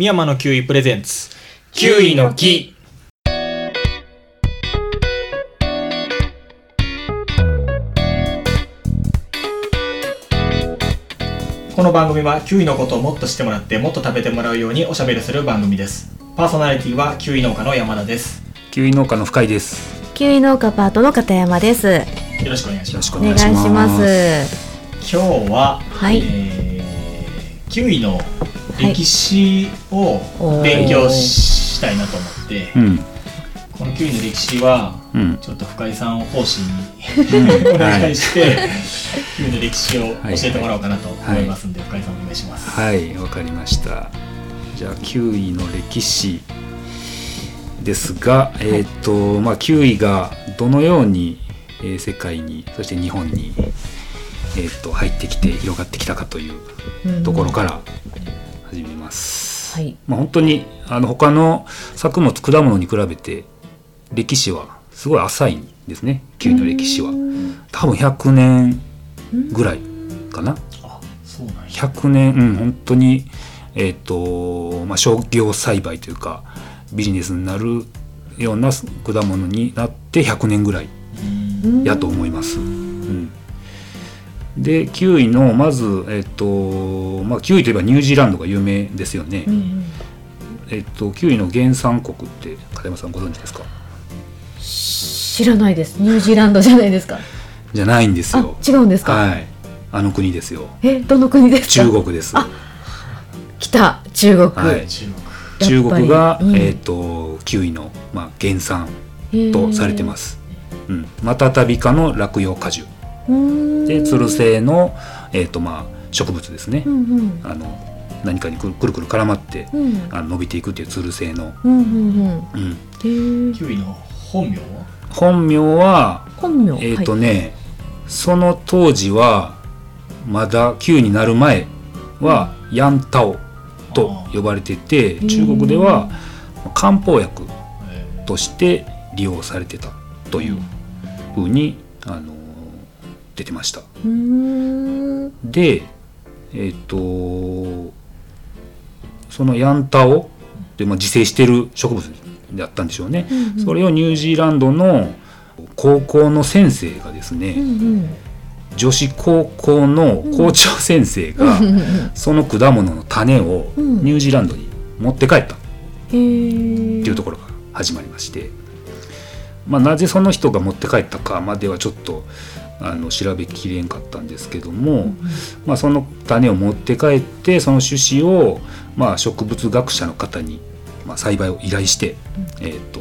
深山のキウイプレゼンツキウイの木この番組はキウイのことをもっと知ってもらってもっと食べてもらうようにおしゃべりする番組ですパーソナリティはキウイ農家の山田ですキウイ農家の深井です。キウイ農家パートの片山です。よろしくお願いしますよろしくおお願願いしま。す。今日は、はいえーキウイの歴史を勉強したいなと思って、うん、このキウイの歴史はうん、ちょっと深井さんを講師に お願いして、キウイの歴史を教えてもらおうかなと思いますんで、深井さんお願いします。はい、わかりました。じゃあキウイの歴史ですが、えっ、とまあキウイがどのように、えー世界にそして日本にえっ、と入ってきて広がってきたかというところから始めます。はい。まあ本当にあの他の作物果物に比べて歴史はすごい浅いんですね。キウイの歴史は多分100年ぐらいかな。あ、そうなんや。100年うん本当にえっ、とまあ商業栽培というかビジネスになるような果物になって100年ぐらいうんやと思います。うん、でキウイのまずえっ、とまあキウイといえばニュージーランドが有名ですよね。うんえっ、とキウイの原産国って片山さんご存知ですか？知らないです。ニュージーランドじゃないですか？じゃないんですあよ。、違うんですか？はいあの国ですよ。え、どの国ですか？中。国です。あ来た中国。はい中国。が、うんえっ、とキウイのまあ原産とされてます。うん、マタタビ科の落葉果樹でつる性の、えーとまあ、植物ですね、うんうん。あの何かにくるくるくる絡まって、うん。あの伸びていくっていうつる性の、うんうんうん。うん、へー。キウイの本名は？本名。は本名。えっ、とはい。ね、その当時はまだキウイになる前は、ヤンタオと呼ばれててー。中国では漢方薬えとして利用されてたというふうに、あの出てました。でえっ、とそのヤンタオで、まあ、自生してる植物だったんでしょうね、うんうん。それをニュージーランドの高校の先生がですね、うんうん。女子高校の校長先生が、その果物の種をうん。ニュージーランドに持って帰った。っていうところが始まりまして、まあ、なぜその人が持って帰ったかまではちょっとあの調べきれんかったんですけども、まあ、その種を持って帰ってその種子を、まあ、植物学者の方に、まあ、栽培を依頼して、えー、と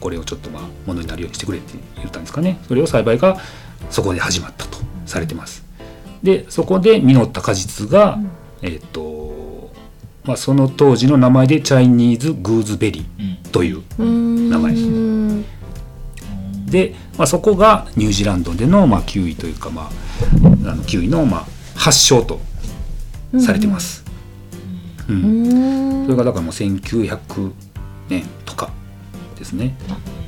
これをちょっとまあものになるようにしてくれって言ったんですかね。それを栽培がそこで始まったとされてます。でそこで実った果実が、えーとまあ、その当時の名前でチャイニーズグーズベリうん。ーという名前ですで、まあ、そこがニュージーランドでの、まあ、キウイというか、まあ、あのキウイの、まあ、発祥とされてます。うんうーん。それがだからもう1900年とかですね。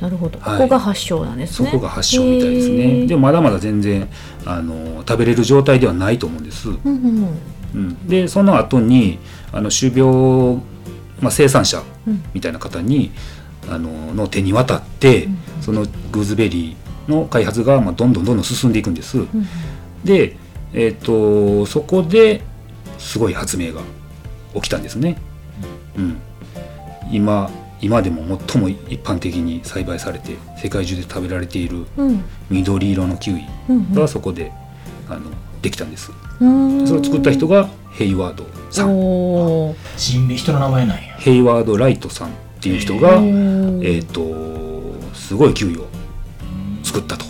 なるほど、はい。ここが発祥なんですね。そこが発祥みたいですね。でもまだまだ全然あの食べれる状態ではないと思うんです。うんうん。うん、でその後にあの種苗、まあ、生産者うん。みたいな方にあのの手に渡って、そのグーズベリーの開発が、まあ、どんどんどんどん進んでいくんです。うんで、えー、とそこですごい発明が起きたんですね。うん、今今でも最も一般的に栽培されて世界中で食べられているうん緑色のキウイうんがそこで、あのできたんです。うんそれを作った人がヘイワードさん。人の名前なんや。ヘイワード・ライトさんっていう人が、えっ、とすごいキウイを作ったと。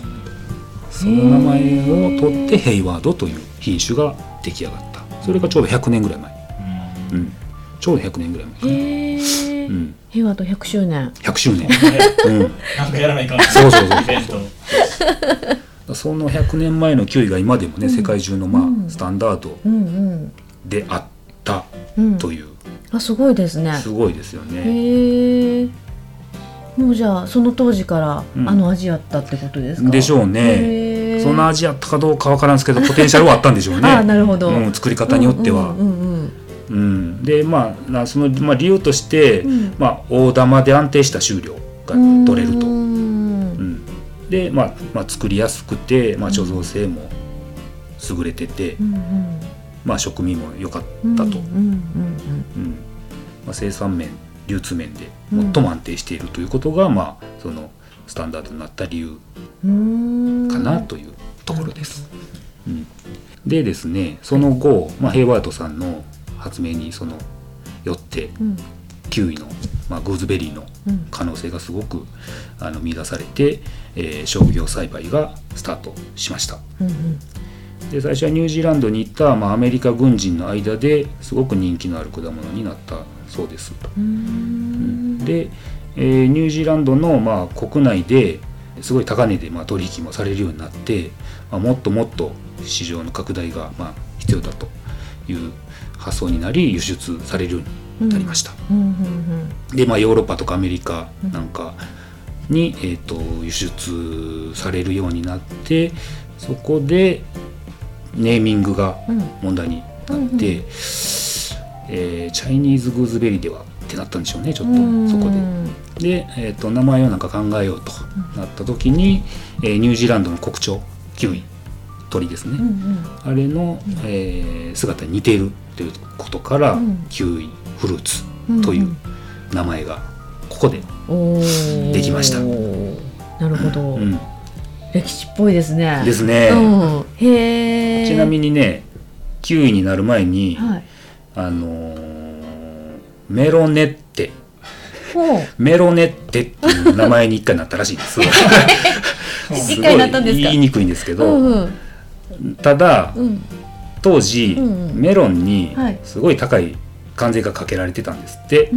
その名前を取ってヘイワードという品種が出来上がった。それがちょうど100年ぐらい前、うん。うん、ちょうど100年ぐらい前。かな、へえ、うん、平和と100周年。100周年、うん、なんかやらないかんそうそうそうイベント。その100年前のキウイが今でもね、世界中のまあ、うん。スタンダードうんうんであったうんという、あすごいですね。すごいですよね。もうじゃあその当時からうん。あの味やったってことですか、でしょうね。そんな味やったかどうかわからんですけどポテンシャルはあったんでしょうね。あなるほど、うん、作り方によっては、うんうんうんうん、でまあなその、まあ、理由として、うん。まあ、大玉で安定した収量が取れると。ううん。んで、まあまあ、作りやすくて、まあ、貯蔵性も優れてて、うんまあ、食味も良かったうんと、生産面流通面で最も安定しているということが、まあ、そのスタンダードになった理由うんうん。かなというところです。うん。でですねその後、まあ、ヘイワードさんの発明にそのよってうん。キウイの、まあ、グーズベリーのうん。可能性がすごくあの見出されて、えー商業栽培がスタートしました。うん。で最初はニュージーランドに行った、まあ、アメリカ軍人の間ですごく人気のある果物になったそうです、うん。で、えーニュージーランドの、まあ、国内ですごい高値で、まあ、取引もされるようになって、まあ、もっともっと市場の拡大が、まあ、必要だという発想になり輸出されるようになりました、うん。うん。で、まあ、ヨーロッパとかアメリカなんかに、えー、と輸出されるようになってそこでネーミングがうん。問題になって、うんうんえーチャイニーズグーズベリーではってなったんでしょうねちょっと。うん。そこで。で、えー、と名前をなんか考えようとなった時に、えーニュージーランドの国鳥キウイ鳥ですね、うんうん。あれの、えー姿に似ているということから、うん。キウイフルーツうんという名前がここで、できました。なるほど、うん。歴史っぽいですね。ですね、ちなみにねキウイになる前に、はいあのーメロネッテ。メロネッテっていう名前に一回なったらしいんです。すか？ごい言いにくいんですけうど、んうん。ただうん。当時、うんうん。メロンにはい。すごい高い関税がかけられてたんですって、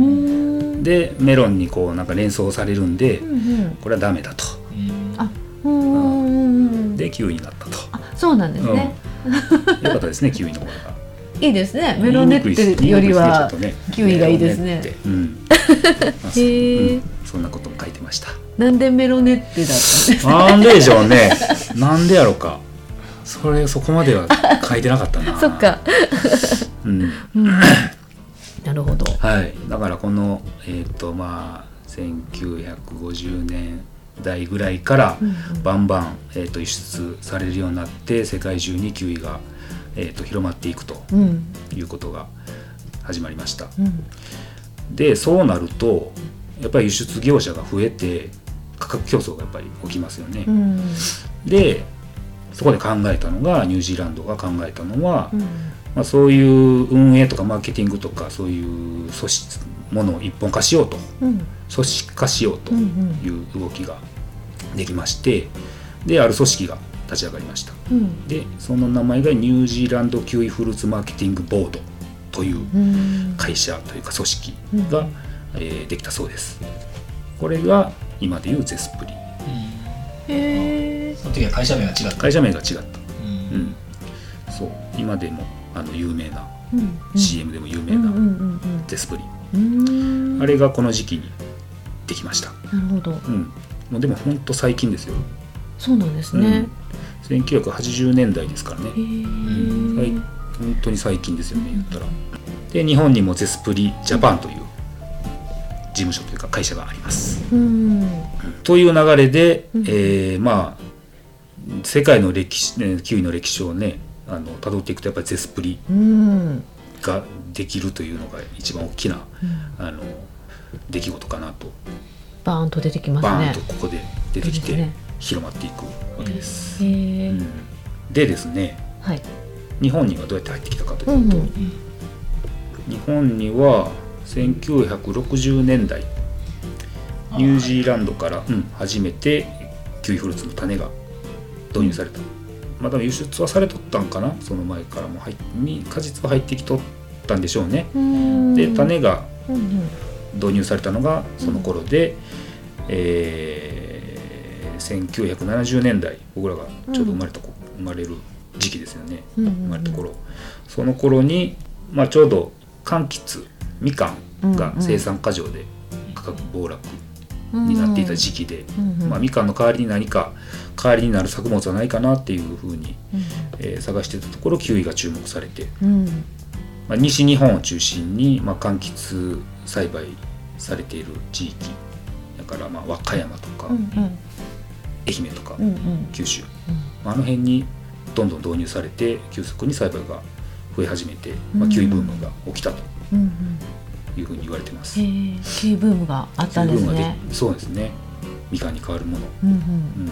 でメロンにこうなんか連想されるんで、うんうん。これはダメだと。でキウイになったと、あそうなんですね、うん、よかったですねキウイの方がいいですね。メロネッテよりはキウイがいいですね。へーうん。そんなことも書いてました。なんでメロネッテだったんですか？なんででしょうね。なんでやろうか。それそこまでは書いてなかったな。そっか、うん。うん、なるほど。はい。だからこのえっ、とまあ1950年代ぐらいからうんバンバン、えー、と輸出されるようになって世界中にキウイが、えー、と広まっていくとうん。いうことが始まりました。うん。でそうなるとやっぱり輸出業者が増えて価格競争がやっぱり起きますよね、うん。でそこで考えたのがニュージーランドが考えたのは、うん。まあ、そういう運営とかマーケティングとかそういう組織ものを一本化しようとうん組織化しようとうんいう動きができましてである組織が立ち上がりました。うん。でその名前がニュージーランドキウイフルーツマーケティングボードといううん。会社というか組織うん。が、えーできたそうです。これが今でいうゼスプリ。へえその時は会社名が違った。会社名が違った。ううん。んそう。今でもあの有名な、うん。CM でも有名うんうんうなんうん。ゼスプリ、うん。あれがこの時期にできました。なるほど。うん。もうでもほんと最近ですよ。そうなんですね、1980年代ですからね。はい。本当に最近ですよね言ったら。で日本にもゼスプリジャパンという事務所というか会社があります。うん。という流れで、うん。えーまあ世界の歴史、ね、キウイの歴史をねあの辿っていくとやっぱりゼスプリうん。ができるというのが一番大きなうん。あの出来事かなと。バーンと出てきますね。バーンとここで出てきて広まっていくわけです。うん。でですねはい。日本にはどうやって入ってきたかとういうと、んうん日本には1960年代ニュージーランドから、うん、初めてキウイフルーツの種が導入された、まあ、多分輸出はされとったんかなその前からも入っに果実は入ってきとったんでしょうね。うん。で種がうんうん導入されたのがその頃で、えー1970年代僕らがちょうど生まれたこ、生まれる時期ですよね。うんうん生まれた頃。その頃に、まあ、ちょうど柑橘みかんが生産過剰で価格暴落になっていた時期で、うんうんまあ、みかんの代わりに何か代わりになる作物はないかなっていうふうに、えー探してたところキウイが注目されてうんまあ、西日本を中心に、まあ、柑橘栽培されている地域だからまあ和歌山とか、うんうん。愛媛とか、うんうん。九州、まああの辺にどんどん導入されて急速に栽培が増え始めて、まあ、うん。キウイブームが起きたとうんうん。いうふうに言われてます。へえキウイブームがあったんですね。でそうですね。みかんに変わるもの、うん。うん、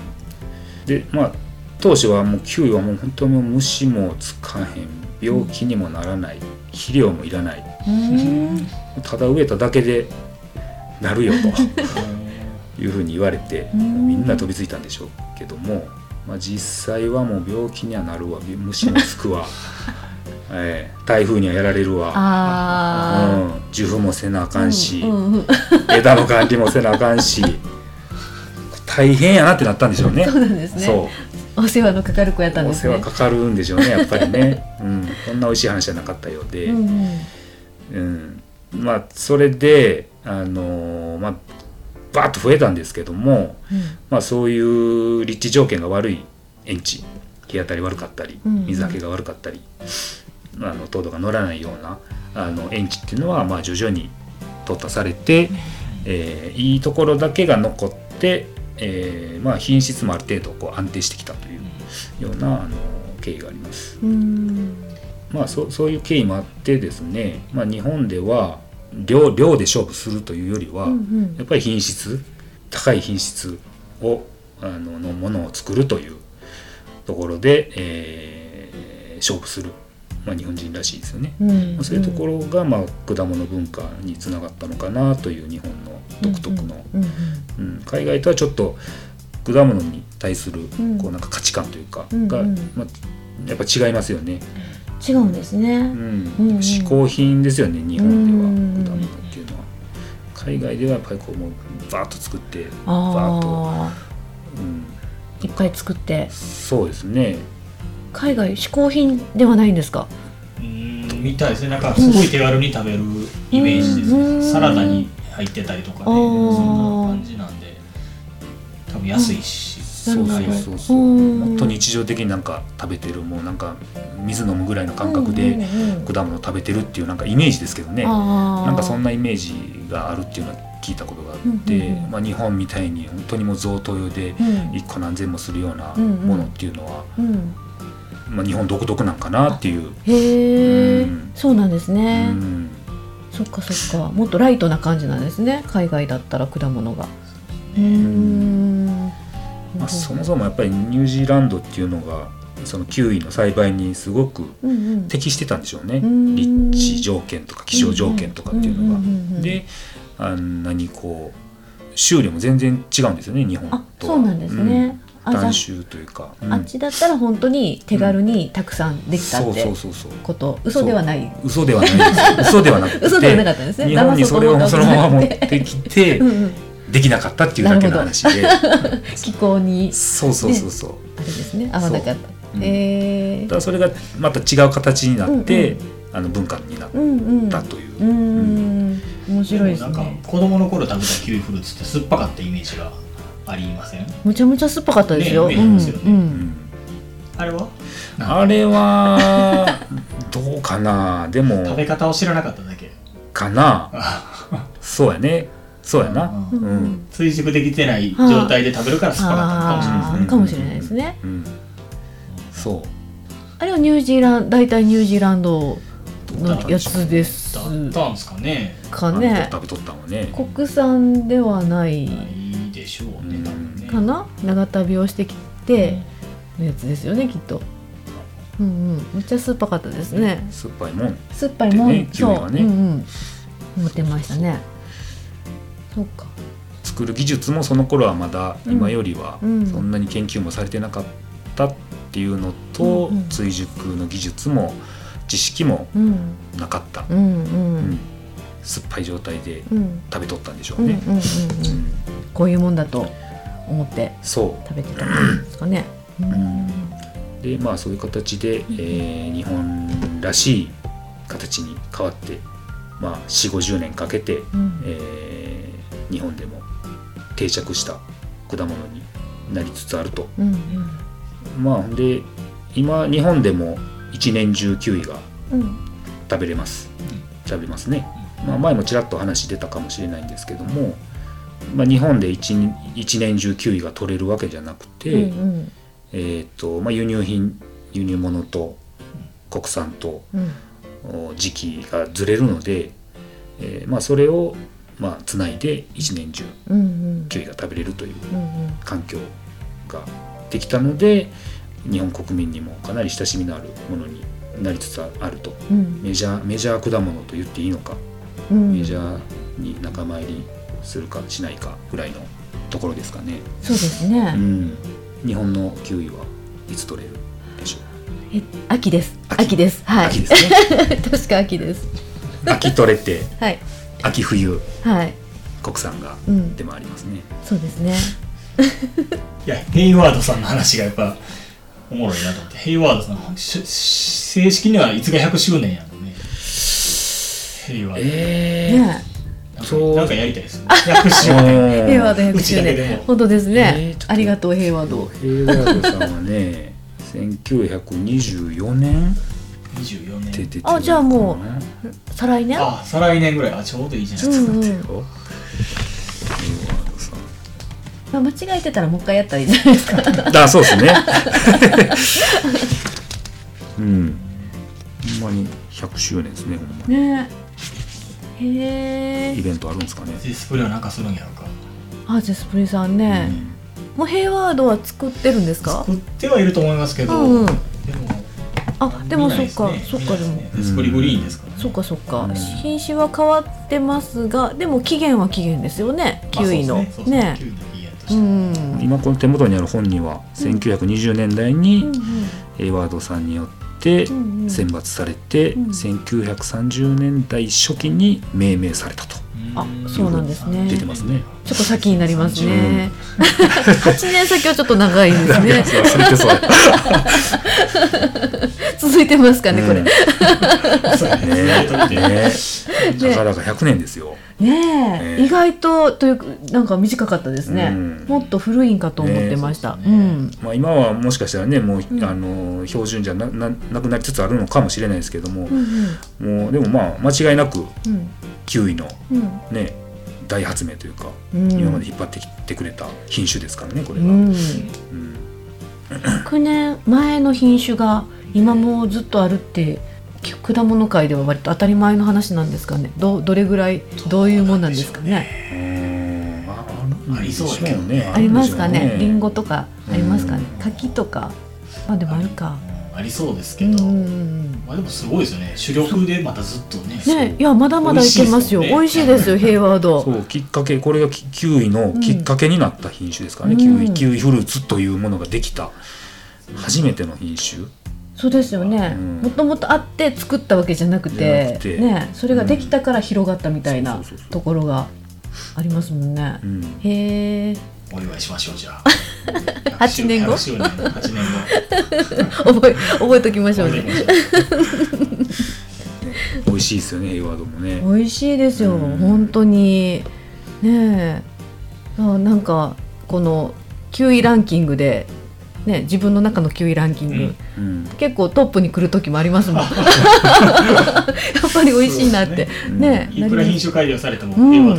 でまあ当初はもうキウイはもう本当にもう虫もつかへん病気にもならない肥料もいらない。ただ植えただけでなるよというふうに言われてうん。みんな飛びついたんでしょうけども、まあ、実際はもう病気にはなるわ。虫もつくわ、ええ。台風にはやられるわ、あうん、受粉もせなあかんし、うんうんうん。枝の管理もせなあかんし大変やなってなったんでしょうね。そうお世話のかかる子やったんおですね。世話かかるんでしょうねやっぱりね、うん、こんな美味しい話じゃなかったようで、うんうん。うん。まあそれであのーまあバーッと増えたんですけども、まあ、そういう立地条件が悪い園地日当たり悪かったりうんうん。水はけが悪かったり、あの糖度が乗らないようなあの園地っていうのはまあ徐々に淘汰されて、えーいいところだけが残って、えーまあ、品質もある程度こう安定してきたというようなあの経緯があります。うん。まあ、そそういう経緯もあってですね、まあ、日本では量量で勝負するというよりは、うんうん。やっぱり品質高い品質をあののものを作るというところで、えー勝負する、まあ、日本人らしいですよね。うんまあそういうところが、まあ、果物文化につながったのかなという日本の独特の、うん海外とはちょっと果物に対するうん。こうなんか価値観というかうんが、うん。まあ、やっぱ違いますよね。違うんですね。うん。嗜好品ですよね日本ではうん果物っていうのは。海外ではやっぱりこうもうバーッと作ってバーッと、あうん、あいっぱい作って。そうですね海外嗜好品ではないんですか？うんみたいですね。なんかすごい手軽に食べるイメージですね、うんサラダに入ってたりとかね。そんな感じなんで多分安いし、そうそうそうそう。うん。もっと日常的になんか食べてるもうなんか水飲むぐらいの感覚でうんうんうん。果物食べてるっていうなんかイメージですけどね。なんかそんなイメージがあるっていうのは聞いたことがあって、うんうんうん。まあ、日本みたいに本当にもう贈答用でうん。1個何千もするようなうんうん。ものっていうのは、うんまあ、日本独特なんかなっていう。へえ、うん。そうなんですうね、ん。そっかそっか。もっとライトな感じなんですね。海外だったら果物が。うーん。まあ、そもそもやっぱりニュージーランドっていうのがそのキウイの栽培にすごくうんうん。適してたんでしょうね。うん。立地条件とか気象条件とかっていうのが。うんうんうんうん。であんなにこう収量も全然違うんですよね日本と。そうなんですね、うん、断種というか、うん。あっちだったら本当に手軽にたくさんできたそうってそうそうそうこと。嘘ではない。嘘ではない。です嘘ではなくて。嘘ではなかったんですね。日本にそれを騙そのまま持ってきて うんうん。できなかったっていうだけの話で。気候に。そうそうそうそう、あれですね。合わなかった。う。ん。えーだそれがまた違う形になって、うんあの文化になっう。んうん。たという、うーん。面白いですなんかね子供の頃食べたキウイフルーツって酸っぱかったイメージがありません？むちゃむちゃ酸っぱかったですよ、ねうんうんうん。あれは？あれは どうかな？でも食べ方を知らなかっただけ。かな？そうやね。そうやな。ううん。ん、うん。追熟できてない状態で食べるから酸っぱかったのかもしれないですね。あーかもしれないですね。そう。あれはニュージーランド大体ニュージーランドのやつです。だったんですかね。かね。食べとったんはね。国産ではないないでしょうね多分ね。かな？長旅をしてきてのやつですよねきっと。うんうん。めっちゃ酸っぱかったですね。酸っぱいもん。酸っぱいもん、でねそう、はね。う。んうん。思ってましたね。そうか。作る技術もその頃はまだうん今よりはうん。そんなに研究もされてなかったっていうのと、うんうん。追熟の技術も知識もうん。なかった、うんううん。ん。酸っぱい状態でうん。食べとったんでしょううんね、うんうんうん。うんこういうもんだと思ってそ食べてたんですかね。うん。うでまあそういう形で、えー日本らしい形に変わって、まあ、4 5 0年かけて、うん。えー日本でも定着した果物になりつつあると。うん。まあで今日本でも一年中キウイがうん。食べれます。食べますね、まあ、前もちらっと話出たかもしれないんですけども、まあ、日本で一一年中キウイが取れるわけじゃなくて、うんえーとまあ、輸入品輸入物と国産とうん。お時期がずれるので、えーまあ、それをまあつないで一年中うんうん。キウイが食べれるという環境ができたので日本国民にもかなり親しみのあるものになりつつあると。うん。メジャーメジャー果物と言っていいのか、うん。メジャーに仲間入りするかしないかぐらいのところですかね、そうですうね、ん、日本のキウイはいつ取れるでしょう？え秋です。秋。秋です。はい。秋ですね。確か秋です。秋取れて はい。秋冬。はい。国産がうんでもありますね、そうですね。いやヘイワードさんの話がやっぱおもろいなと思って。ヘイワードさんし正式にはいつが100周年やのね。ヘイワード、えねなんかそう。なんかやりたいです。ね100周年平和ド100うち周年本当ですね、えーありがとう平和ドヘイワードさんはね 1924年24年。あじゃあもう再来年？あ再来年ぐらい。あちょうどいいじゃないですか、うんうん。ヘイワードさん。まあ間違えてたらもう一回やったらいいじゃないですか。あそうですね。うん。ほんまに100周年ですねほんまね。へえイベントあるんですかね。ディスプレイはなんかするんやろか。あジェスプリさんね、もうヘイワードは作ってるんですか？作ってはいると思いますけど、うんうん。でもあでもそっか、ね。そっかでも。ゼスプリグリーンですからね。そっかそっか、うん。品種は変わってますがでも起源は起源ですよねキウイの。まあねうですね。キウイの起源とうして、ん。今この手元にある本には1920年代にうんヘイワードさんによって選抜されてうん。1930年代初期に命名されたとあそうなんですね。出てますね。ちょっと先になりますね。8年先はちょっと長いですね。続いてますかね、これ。ねそうやねねね。ね。たかだか100年ですよ。え、ね意外とというかなんか短かったですね。うん。もっと古いんかと思ってました。まあ、今はもしかしたらねもう、うんあの標準じゃなななくなりつつあるのかもしれないですけども。う、んもうでもまあ間違いなくうんキウイのうんね大発明というか、うん今まで引っ張ってきてくれた品種ですからねこれが。うん。うん9年前の品種が今もずっとあるって果物界では割と当たり前の話なんですかね。どどれぐらいどういうもんなんですかね。うんありそうねありますかね。リンゴゴとかありますかねうん。柿とか。まあでもあるか。うんありそうですけど。まあでもすごいですよね。主力でまたずっとねね、いやまだまだいけますよ。美味美味しいですよ、ヘイワード。そうきっかけこれがキキウイのきっかけになった品種ですからね、うん。キウイキウイフルーツというものができた初めての品種、そうですよね。うん。もともとあって作ったわけじゃなくてなく、て。ね、それができたから広がったみたいなところがありますもんね。う。ん、へえ、お祝いしましょうじゃあ 8年後？100周年8年 覚え覚えときましょう後ね。美味しいですよねヘイワードもね。美味しいですよ、うん。本当に。ねえ、あなんかこの9位ランキングで。ね、自分の中の9位ランキング、うん。うん。結構トップに来る時もありますもん。やっぱり美味しいなって。うん。ねいくら品種改良されてもうん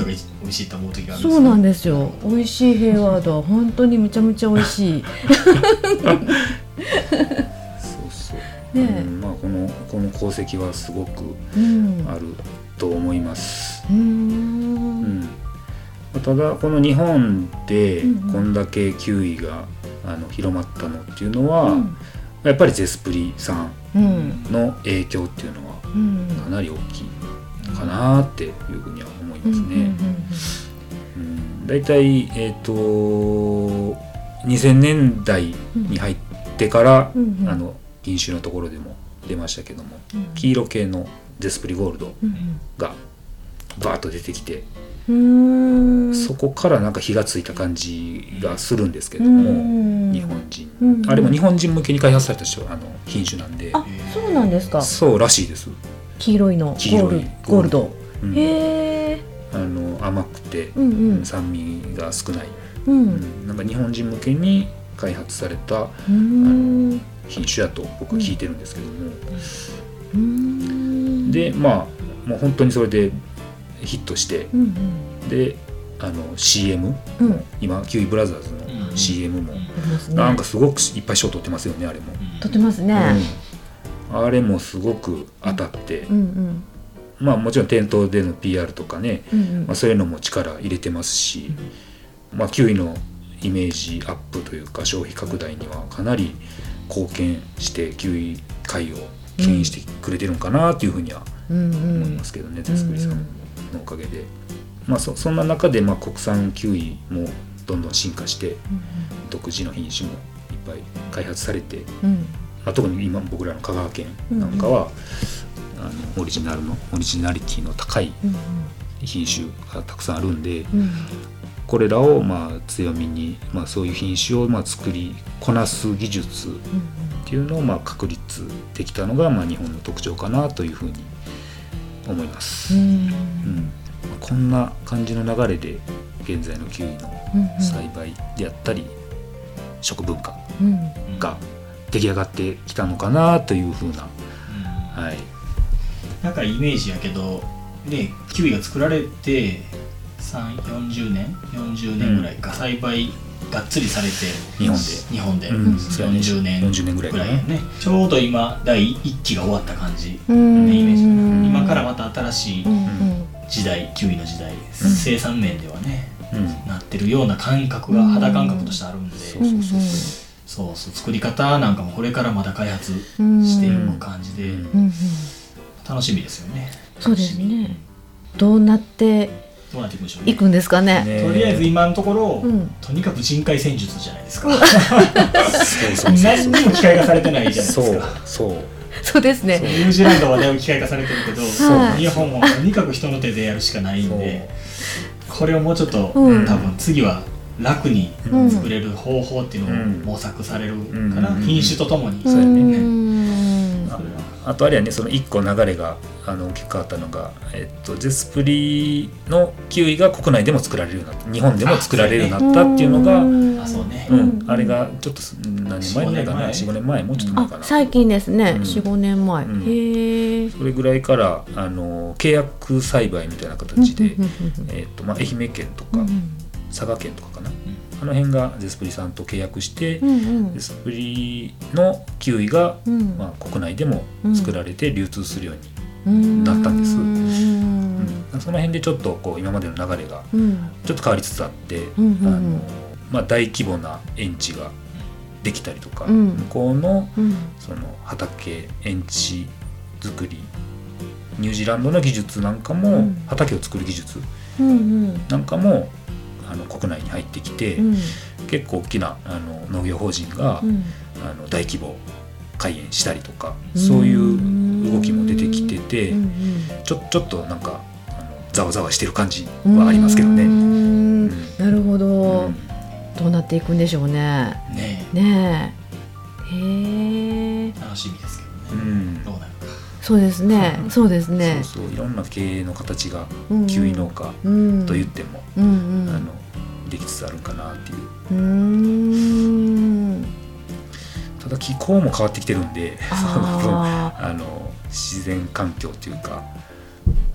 美味しいと思う時があるんですそうなんですよ。美味しいヘイワードは本当にめちゃめちゃ美味しい。そうそう、ね。えうんまあこのこの功績はすごくうん。あると思います、うーうん。んただこの日本でこんだけキウイがあの広まったのっていうのは、うん。やっぱりゼスプリさんうん。の影響っていうのはうん。かなり大きいかなっていうふうには思いますね。うん、だいたいえっ、と2000年代に入ってから、うんうん。あの品種のところでも出ましたけども、うん黄色系のゼスプリゴールドうんがバーッと出てきて、うん。そこからなんか火がついた感じがするんですけどうも、ん。日本人、うんあれも日本人向けに開発された人あの品種なんで。あそうなんですか。そうらしいです。黄色いの。黄色いゴールド。うん。へえ甘くて、うんうん。酸味が少ない、ううん。んなんか日本人向けに開発されたうん。品種やと僕は聞いてるんですけども、うん。でまあもう本当にそれでヒットしてうんであの CM うんうん。今キウイブラザーズうん。の CM も。うん。なんかすごくいっぱい賞取ってますよねあれも、撮ってますね。うん。あれもすごく当たって、うんうんまあもちろん店頭での PR とかね、うんうん。まあ、そういうのも力入れてますし、まあ、キウイのイメージアップというか消費拡大にはかなり貢献してキウイ界を牽引してくれてるのかなというふうにはうんう思いんますけどね、手作りさんのおかげで、まあ、そそんな中でまあ国産キウイもどんどん進化して独自の品種もいっぱい開発されて、うん。まあ、特に今僕らの香川県なんかは、あのオリジナルのオリジナリティの高いうん品種がたくさんあるんでうんこれらをまあ強みに、まあ、そういう品種をまあ作りこなす技術っていうのをまあ確立できたのがまあ日本の特徴かなというふうに思います。うん。うん。まあこんな感じの流れで現在のキウイのうん栽培であったり食文化うん。が出来上がってきたのかなというふうな、はい、なんかイメージやけどねキウイが作られて3 40年40年ぐらいか、栽培がっつりされて日本で。日本で、うん40年40年ぐらいかな。ぐらいやね。ちょうど今第一期が終わった感じ、うん。ねイメージ。うん今からまた新しいうんうん。時代キウイの時代、生産面ではねうん。なってるような感覚がうん。肌感覚としてあるんで、そうそうそうそう。そう作り方なんかもこれからまだ開発うん。していく感じで、うん。うんうん楽しみですよね。そうですね。どうなってみどうなっていくんでしょうね。いくんですかね。ねとりあえず今のところ、うん。とにかく人海戦術じゃないですか。そうそうそう。何にも機械化されてないじゃないですそうかそう。そうですね。ニュージーランドはだいぶ機械化されてるけど、はい。日本もとにかく人の手でやるしかないんでこれをもうちょっと、うん。多分次は楽にうん。作れる方法っていうのをうん。模索されるかな、うん。品種とともに、そうやねあとあれやねその1個流れがあの大きく変わったのが、えっと、ゼスプリのキウイが国内でも作られるようになった。日本でも作られるようになったっていうのがんあそうね。うん、あれがちょっとす何年前ぐらいかな？4 45年前。もうちょっと前かな。あ最近ですね。うん。45年前。うん。へえ。それぐらいからあの契約栽培みたいな形で、えっとまあ、愛媛県とか、佐賀県とかかな、あの辺がゼスプリさんと契約して、うんうん。ゼスプリのキウイが、うん。まあ、国内でも作られて流通するように、うんなったんです。うん。うん。その辺でちょっとこう今までの流れがうん。ちょっと変わりつつあって、うんうんうん。あのまあ、大規模な園地ができたりとか、うん。向こうのうん。その畑園地作りニュージーランドの技術なんかも、うん。畑を作る技術なんかもあの国内に入ってきて、うん。結構大きなあの農業法人が、うん。あの大規模開園したりとか、そういう動きも出てきてて、うんちょちょっとなんかあのざわざわしてる感じはありますけどね。ううん。ん。なるほど、うん。どうなっていくんでしょうね。ね。ねえ。へえ。楽しみですけどね、うん。どうなるかそうですね。そうですね。そうそういろんな経営の形がうん。うんキウイ農家うん。と言っても、うんうん。あのできつつあるんかなっていう。ただ気候も変わってきてるんでその分ああの自然環境っていうか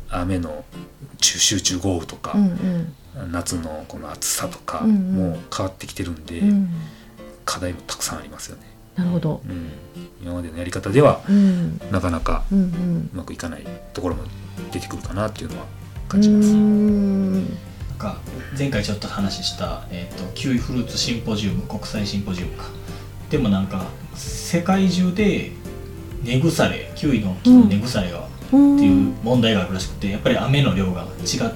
雨の中集中豪雨とかー、うんうん。夏のこの暑さとかうんうん。もう変わってきてるんで、うん。課題もたくさんありますよね、なるほど。うん、今までのやり方ではうん。なかなかうまくいかないところも出てくるかなっていうのはう感じます。なんか前回ちょっと話した、えー、とキウイフルーツシンポジウム国際シンポジウムか。でもなんか世界中で根腐れキウイの木の根腐れが、っていう問題があるらしくてやっぱり雨の量が違ってきて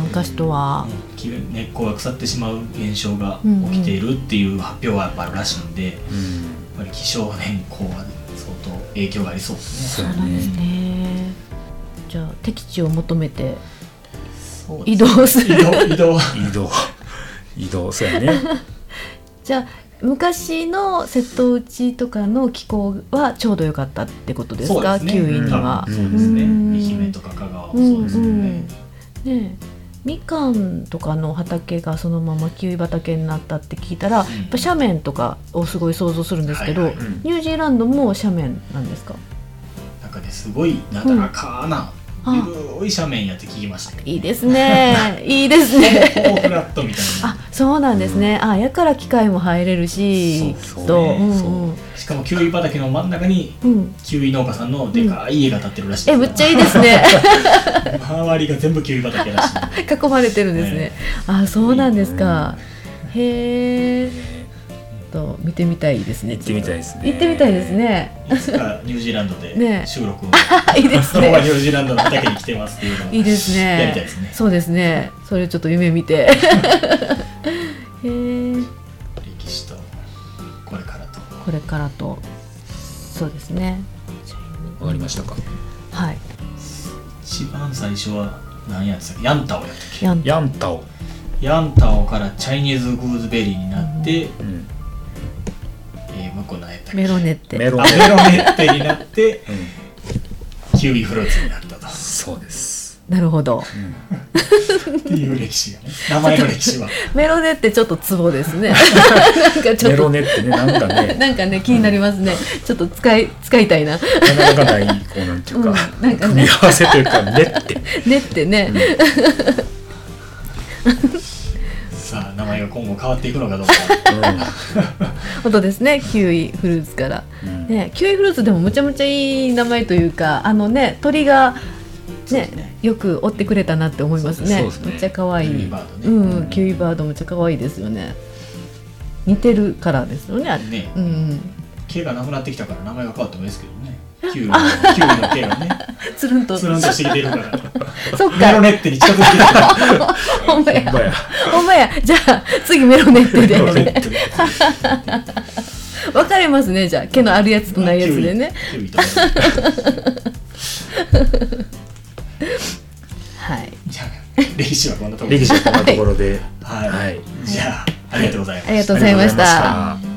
昔とは。うん。木根っこが腐ってしまう現象が起きているっていう発表はやっぱあるらしいんで、うんぱり気象変更は相当影響がありそうですね。そうなんですね。ねじゃあ敵地を求めて移動する。移動移動。移動。移動そうやね。じゃあ昔の瀬戸内とかの気候はちょうど良かったってことですか？そうですね。キウイには。うんそうですね。うん。愛媛とか香川もうんそうですよね。ねえみかんとかの畑がそのままキウイ畑になったって聞いたら、やっぱ斜面とかをすごい想像するんですけど、はいはいうん。ニュージーランドも斜面なんですか？なんかねねすごいなだらかな、あゆるい斜面やって聞きましたいいですね。いいですね。フラットみたいな。あそうなんですね、あやから機械も入れるしそうそうね。うんう。ん。しかもキウイ畑の真ん中にうん。キウイ農家さんのでかい家が建ってるらしいえむっちゃいいですね。周りが全部キウイ畑らしい 囲まれてるんですね、あそうなんですか、へえと見てみたいですね行ってみたいですね。行ってみたいですね。いつかニュージーランドでね。収録を、いいですそのままニねュージーランドの畑に来てますっていうのをいいですね。やりたいですね。そうですね。それちょっと夢見て。へえ歴史とこれからと。これからと。そうですね。わかりましたか？はい。一番最初は何やってた？っけヤンタオやったっけ？やんヤンタオ、ヤンタオからチャイニーズグーズベリーになって、うんメロネってメロあメロネッテになってうん、キウイフルーツになったと。そうです、なるほど。っていう歴史がね。名前の歴史は。メロネってちょっとツボですね。なんかちょっメとロネってねなんかね。なんかね 気になりますね。ちょっと使い使いたいな。なかなかないこうなんていうか、うん。なんかね。組み合わせというかねって、ねってね、名前が今後変わっていくのかどうか。本当ですねキウイフルーツから、うん。ねキウイフルーツでもむちゃむちゃいい名前というかあのね鳥がねね。よく追ってくれたなって思いますね。すね。めっちゃ可愛い。キウイバードね。うん、キウイバードめっちゃ可愛いですよね。似てるからですよねあれ。ね。うん。毛がなくなってきたから名前が変わってもいいですけどねキウイのキウイの毛がね。つるんと。つるんとしてきてるから。そっメロかネッテに近づいてきたからほんまや。ほんまや。じゃあ次メロネッテメロネッで。テ分かれますね。じゃあ毛のあるやつとないやつでね。はい。じゃあ歴史はこんなところ歴史はこんなところで、はい、はい。じゃあありがとうございましありがとうございまた。した